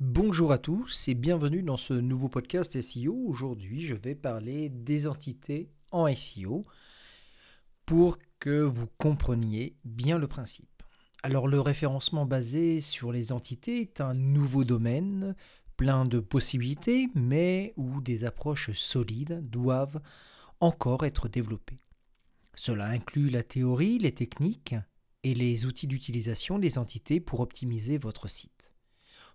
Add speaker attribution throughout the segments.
Speaker 1: Bonjour à tous et bienvenue dans ce nouveau podcast SEO. Aujourd'hui, je vais parler des entités en SEO pour que vous compreniez bien le principe. Alors le référencement basé sur les entités est un nouveau domaine plein de possibilités mais où des approches solides doivent encore être développées. Cela inclut la théorie, les techniques et les outils d'utilisation des entités pour optimiser votre site.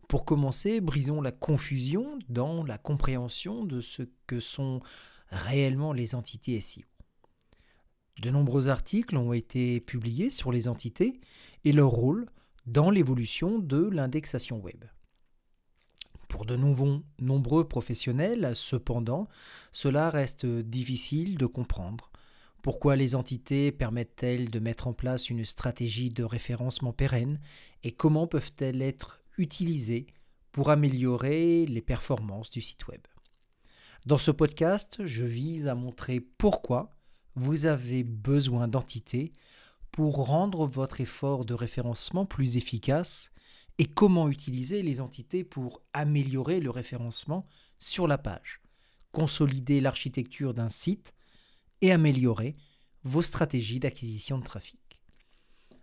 Speaker 1: Pour commencer, brisons la confusion dans la compréhension de ce que sont réellement les entités SEO. De nombreux articles ont été publiés sur les entités et leur rôle dans l'évolution de l'indexation web. Pour de nombreux professionnels, cependant, cela reste difficile de comprendre. Pourquoi les entités permettent-elles de mettre en place une stratégie de référencement pérenne et comment peuvent-elles être utilisées pour améliorer les performances du site web. Dans ce podcast, je vise à montrer pourquoi vous avez besoin d'entités pour rendre votre effort de référencement plus efficace et comment utiliser les entités pour améliorer le référencement sur la page, consolider l'architecture d'un site et améliorer vos stratégies d'acquisition de trafic.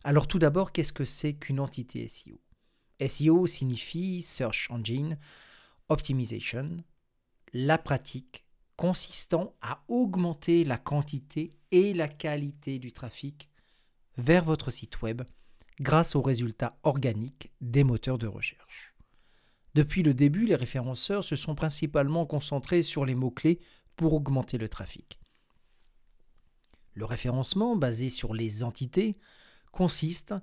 Speaker 1: Alors tout d'abord, qu'est-ce que c'est qu'une entité SEO SEO signifie Search Engine Optimization, la pratique consistant à augmenter la quantité et la qualité du trafic vers votre site web grâce aux résultats organiques des moteurs de recherche. Depuis le début, les référenceurs se sont principalement concentrés sur les mots-clés pour augmenter le trafic. Le référencement, basé sur les entités, consiste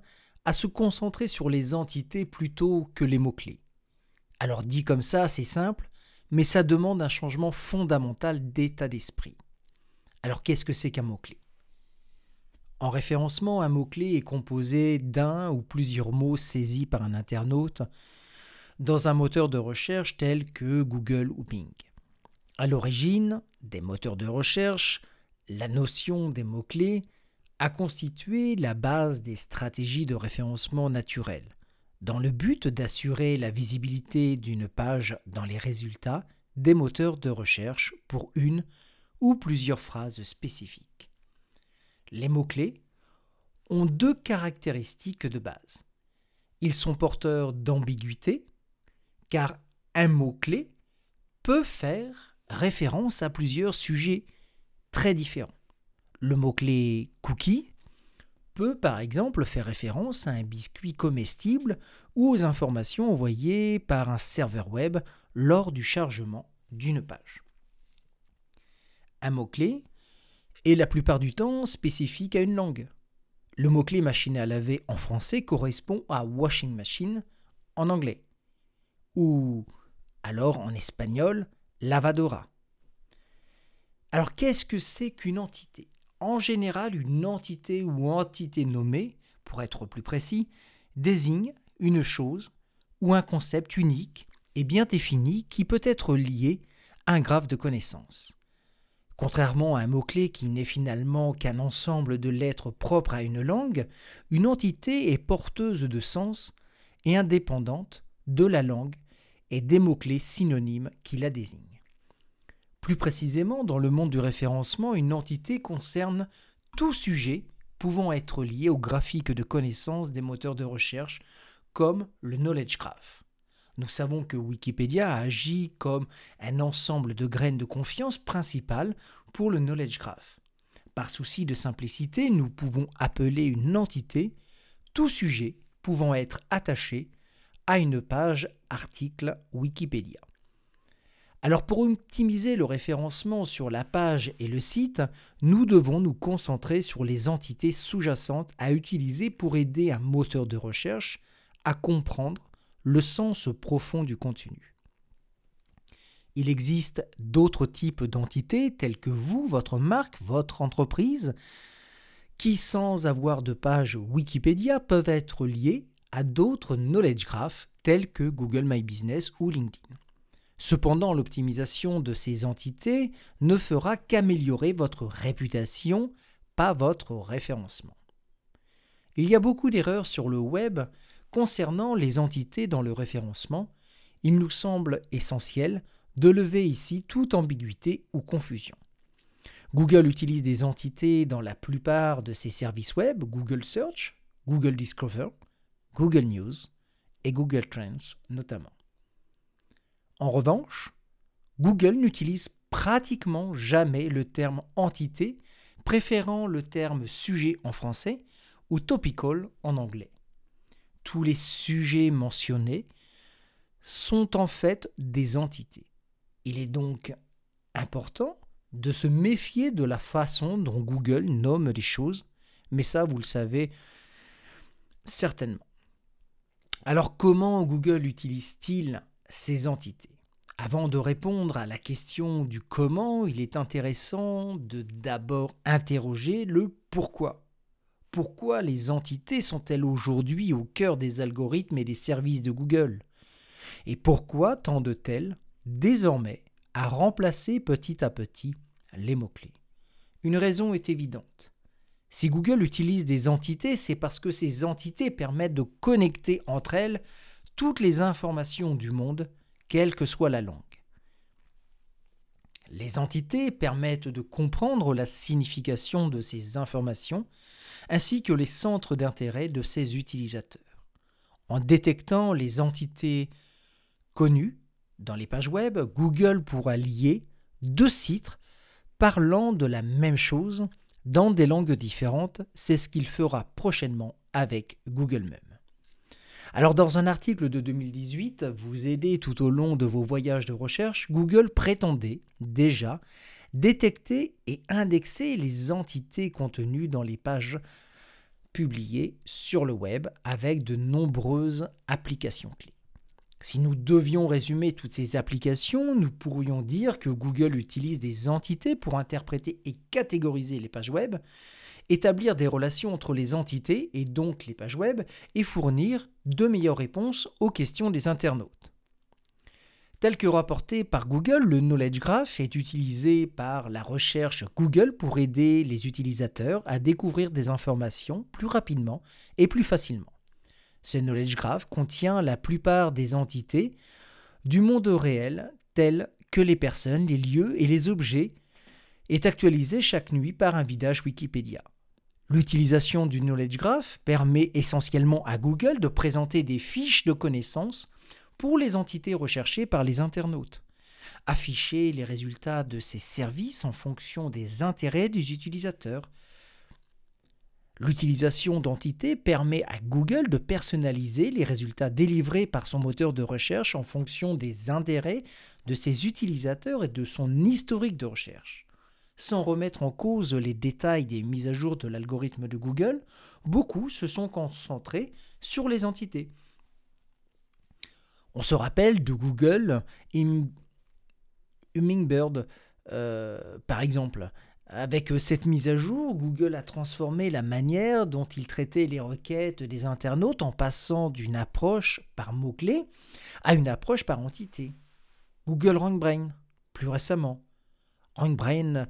Speaker 1: à se concentrer sur les entités plutôt que les mots-clés. Alors dit comme ça, c'est simple, mais ça demande un changement fondamental d'état d'esprit. Alors qu'est-ce que c'est qu'un mot-clé? En référencement, un mot-clé est composé d'un ou plusieurs mots saisis par un internaute dans un moteur de recherche tel que Google ou Bing. À l'origine des moteurs de recherche, la notion des mots-clés a constitué la base des stratégies de référencement naturel, dans le but d'assurer la visibilité d'une page dans les résultats des moteurs de recherche pour une ou plusieurs phrases spécifiques. Les mots-clés ont deux caractéristiques de base. Ils sont porteurs d'ambiguïté, car un mot-clé peut faire référence à plusieurs sujets très différents. Le mot-clé cookie peut par exemple faire référence à un biscuit comestible ou aux informations envoyées par un serveur web lors du chargement d'une page. Un mot-clé est la plupart du temps spécifique à une langue. Le mot-clé machine à laver en français correspond à washing machine en anglais. Ou alors en espagnol, lavadora. Alors qu'est-ce que c'est qu'une entité? En général, une entité ou entité nommée, pour être plus précis, désigne une chose ou un concept unique et bien défini qui peut être lié à un graphe de connaissances. Contrairement à un mot-clé qui n'est finalement qu'un ensemble de lettres propres à une langue, une entité est porteuse de sens et indépendante de la langue et des mots-clés synonymes qui la désignent. Plus précisément, dans le monde du référencement, une entité concerne tout sujet pouvant être lié au graphique de connaissance des moteurs de recherche comme le Knowledge Graph. Nous savons que Wikipédia agit comme un ensemble de graines de confiance principales pour le Knowledge Graph. Par souci de simplicité, nous pouvons appeler une entité tout sujet pouvant être attaché à une page article Wikipédia. Alors pour optimiser le référencement sur la page et le site, nous devons nous concentrer sur les entités sous-jacentes à utiliser pour aider un moteur de recherche à comprendre le sens profond du contenu. Il existe d'autres types d'entités telles que vous, votre marque, votre entreprise, qui sans avoir de page Wikipédia peuvent être liées à d'autres knowledge graphs tels que Google My Business ou LinkedIn. Cependant, l'optimisation de ces entités ne fera qu'améliorer votre réputation, pas votre référencement. Il y a beaucoup d'erreurs sur le web concernant les entités dans le référencement, il nous semble essentiel de lever ici toute ambiguïté ou confusion. Google utilise des entités dans la plupart de ses services web, Google Search, Google Discover, Google News et Google Trends notamment. En revanche, Google n'utilise pratiquement jamais le terme entité, préférant le terme sujet en français ou topical en anglais. Tous les sujets mentionnés sont en fait des entités. Il est donc important de se méfier de la façon dont Google nomme les choses, mais ça, vous le savez certainement. Alors comment Google utilise-t-il ces entités Avant de répondre à la question du comment, il est intéressant de d'abord interroger le pourquoi. Pourquoi les entités sont-elles aujourd'hui au cœur des algorithmes et des services de Google? Et pourquoi tendent-elles désormais à remplacer petit à petit les mots-clés? Une raison est évidente. Si Google utilise des entités, c'est parce que ces entités permettent de connecter entre elles toutes les informations du monde, quelle que soit la langue. Les entités permettent de comprendre la signification de ces informations ainsi que les centres d'intérêt de ces utilisateurs. En détectant les entités connues dans les pages web, Google pourra lier deux sites parlant de la même chose dans des langues différentes. C'est ce qu'il fera prochainement avec Google même. Alors dans un article de 2018, vous aidez tout au long de vos voyages de recherche, Google prétendait déjà détecter et indexer les entités contenues dans les pages publiées sur le web avec de nombreuses applications clés. Si nous devions résumer toutes ces applications, nous pourrions dire que Google utilise des entités pour interpréter et catégoriser les pages web, établir des relations entre les entités et donc les pages web, et fournir de meilleures réponses aux questions des internautes. Tel que rapporté par Google, le Knowledge Graph est utilisé par la recherche Google pour aider les utilisateurs à découvrir des informations plus rapidement et plus facilement. Ce Knowledge Graph contient la plupart des entités du monde réel telles que les personnes, les lieux et les objets est actualisé chaque nuit par un vidage Wikipédia. L'utilisation du Knowledge Graph permet essentiellement à Google de présenter des fiches de connaissances pour les entités recherchées par les internautes. Afficher les résultats de ces services en fonction des intérêts des utilisateurs. L'utilisation d'entités permet à Google de personnaliser les résultats délivrés par son moteur de recherche en fonction des intérêts de ses utilisateurs et de son historique de recherche. Sans remettre en cause les détails des mises à jour de l'algorithme de Google, beaucoup se sont concentrés sur les entités. On se rappelle de Google Hummingbird, euh, par exemple. Avec cette mise à jour, Google a transformé la manière dont il traitait les requêtes des internautes en passant d'une approche par mots-clés à une approche par entité. Google RankBrain, plus récemment. RankBrain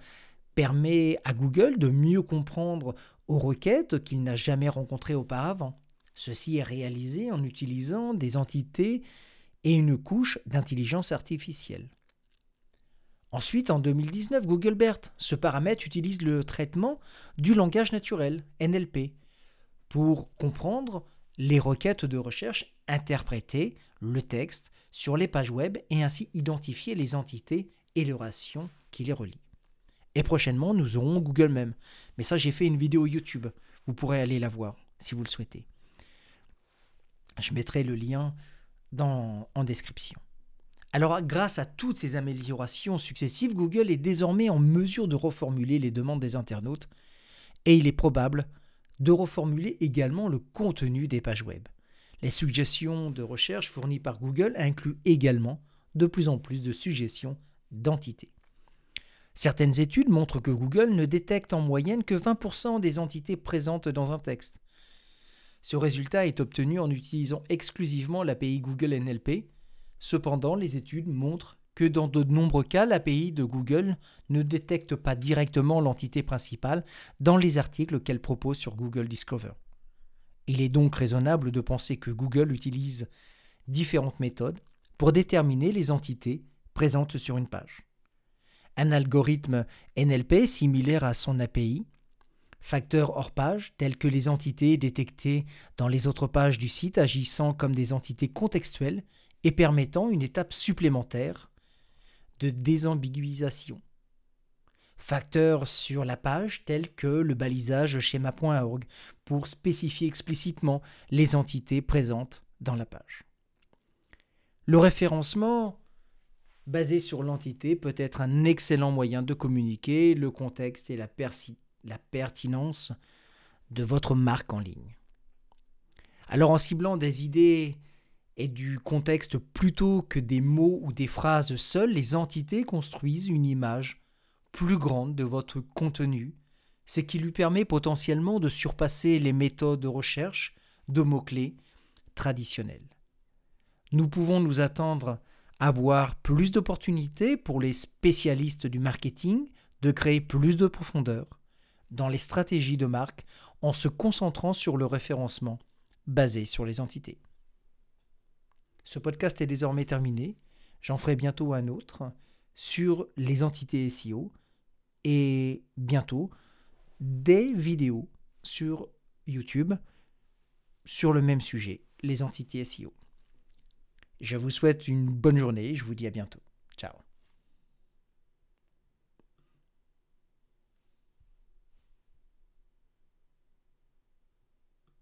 Speaker 1: permet à Google de mieux comprendre aux requêtes qu'il n'a jamais rencontrées auparavant. Ceci est réalisé en utilisant des entités et une couche d'intelligence artificielle. Ensuite, en 2019, Google BERT, ce paramètre utilise le traitement du langage naturel, NLP, pour comprendre les requêtes de recherche, interpréter le texte sur les pages web et ainsi identifier les entités et les relations qui les relient. Et prochainement, nous aurons Google même. Mais ça, j'ai fait une vidéo YouTube. Vous pourrez aller la voir si vous le souhaitez. Je mettrai le lien en description. Alors grâce à toutes ces améliorations successives, Google est désormais en mesure de reformuler les demandes des internautes et il est probable de reformuler également le contenu des pages web. Les suggestions de recherche fournies par Google incluent également de plus en plus de suggestions d'entités. Certaines études montrent que Google ne détecte en moyenne que 20% des entités présentes dans un texte. Ce résultat est obtenu en utilisant exclusivement l'API Google NLP. Cependant, les études montrent que dans de nombreux cas, l'API de Google ne détecte pas directement l'entité principale dans les articles qu'elle propose sur Google Discover. Il est donc raisonnable de penser que Google utilise différentes méthodes pour déterminer les entités présentes sur une page. Un algorithme NLP similaire à son API, facteurs hors page tels que les entités détectées dans les autres pages du site agissant comme des entités contextuelles et permettant une étape supplémentaire de désambiguisation. Facteurs sur la page tels que le balisage schéma.org pour spécifier explicitement les entités présentes dans la page. Le référencement basé sur l'entité peut être un excellent moyen de communiquer le contexte et la, la pertinence de votre marque en ligne. Alors en ciblant des idées et du contexte plutôt que des mots ou des phrases seules, les entités construisent une image plus grande de votre contenu, ce qui lui permet potentiellement de surpasser les méthodes de recherche de mots-clés traditionnelles. Nous pouvons nous attendre à avoir plus d'opportunités pour les spécialistes du marketing de créer plus de profondeur dans les stratégies de marque en se concentrant sur le référencement basé sur les entités. Ce podcast est désormais terminé. J'en ferai bientôt un autre sur les entités SEO et bientôt des vidéos sur YouTube sur le même sujet, les entités SEO. Je vous souhaite une bonne journée, je vous dis à bientôt.